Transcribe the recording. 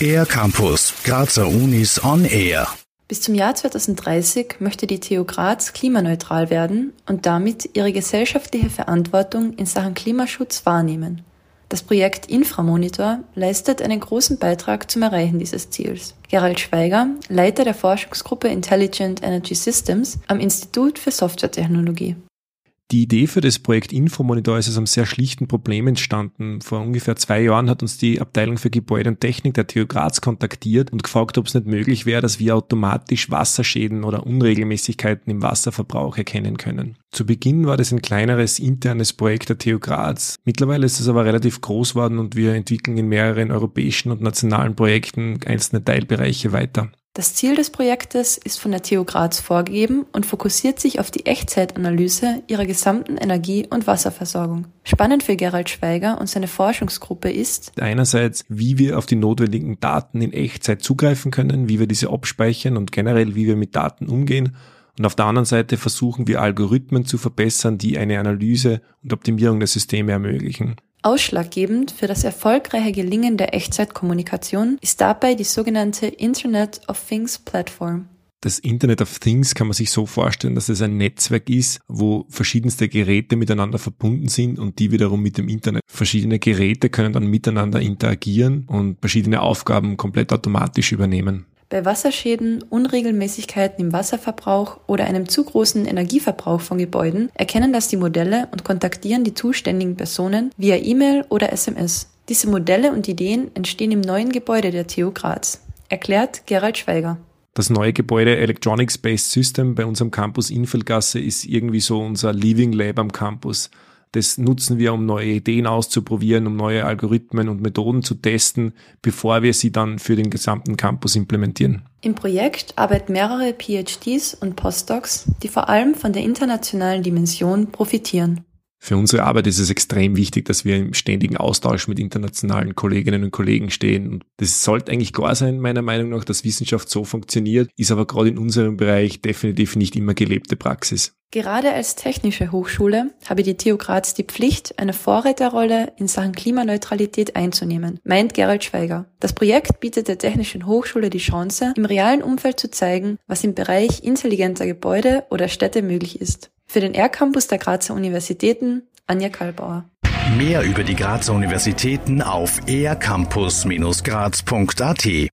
Air Campus, Grazer Unis on Air. Bis zum Jahr 2030 möchte die TU Graz klimaneutral werden und damit ihre gesellschaftliche Verantwortung in Sachen Klimaschutz wahrnehmen. Das Projekt Inframonitor leistet einen großen Beitrag zum Erreichen dieses Ziels. Gerald Schweiger, Leiter der Forschungsgruppe Intelligent Energy Systems am Institut für Softwaretechnologie. Die Idee für das Projekt Infomonitor ist aus einem sehr schlichten Problem entstanden. Vor ungefähr zwei Jahren hat uns die Abteilung für Gebäude und Technik der TU Graz kontaktiert und gefragt, ob es nicht möglich wäre, dass wir automatisch Wasserschäden oder Unregelmäßigkeiten im Wasserverbrauch erkennen können. Zu Beginn war das ein kleineres internes Projekt der TU Graz. Mittlerweile ist es aber relativ groß geworden und wir entwickeln in mehreren europäischen und nationalen Projekten einzelne Teilbereiche weiter. Das Ziel des Projektes ist von der TU Graz vorgegeben und fokussiert sich auf die Echtzeitanalyse ihrer gesamten Energie- und Wasserversorgung. Spannend für Gerald Schweiger und seine Forschungsgruppe ist einerseits, wie wir auf die notwendigen Daten in Echtzeit zugreifen können, wie wir diese abspeichern und generell, wie wir mit Daten umgehen. Und auf der anderen Seite versuchen wir Algorithmen zu verbessern, die eine Analyse und Optimierung der Systeme ermöglichen. Ausschlaggebend für das erfolgreiche Gelingen der Echtzeitkommunikation ist dabei die sogenannte Internet of Things Platform. Das Internet of Things kann man sich so vorstellen, dass es ein Netzwerk ist, wo verschiedenste Geräte miteinander verbunden sind und die wiederum mit dem Internet. Verschiedene Geräte können dann miteinander interagieren und verschiedene Aufgaben komplett automatisch übernehmen. Bei Wasserschäden, Unregelmäßigkeiten im Wasserverbrauch oder einem zu großen Energieverbrauch von Gebäuden erkennen das die Modelle und kontaktieren die zuständigen Personen via E-Mail oder SMS. Diese Modelle und Ideen entstehen im neuen Gebäude der TU Graz, erklärt Gerald Schweiger. Das neue Gebäude Electronics Based System bei unserem Campus Infeldgasse ist irgendwie so unser Living Lab am Campus. Das nutzen wir, um neue Ideen auszuprobieren, um neue Algorithmen und Methoden zu testen, bevor wir sie dann für den gesamten Campus implementieren. Im Projekt arbeiten mehrere PhDs und Postdocs, die vor allem von der internationalen Dimension profitieren. Für unsere Arbeit ist es extrem wichtig, dass wir im ständigen Austausch mit internationalen Kolleginnen und Kollegen stehen. Und das sollte eigentlich klar sein, meiner Meinung nach, dass Wissenschaft so funktioniert, ist aber gerade in unserem Bereich definitiv nicht immer gelebte Praxis. Gerade als technische Hochschule habe die TU Graz die Pflicht, eine Vorreiterrolle in Sachen Klimaneutralität einzunehmen, meint Gerald Schweiger. Das Projekt bietet der Technischen Hochschule die Chance, im realen Umfeld zu zeigen, was im Bereich intelligenter Gebäude oder Städte möglich ist. Für den R-Campus der Grazer Universitäten, Anja Kalbauer. Mehr über die Grazer Universitäten auf ercampus-graz.at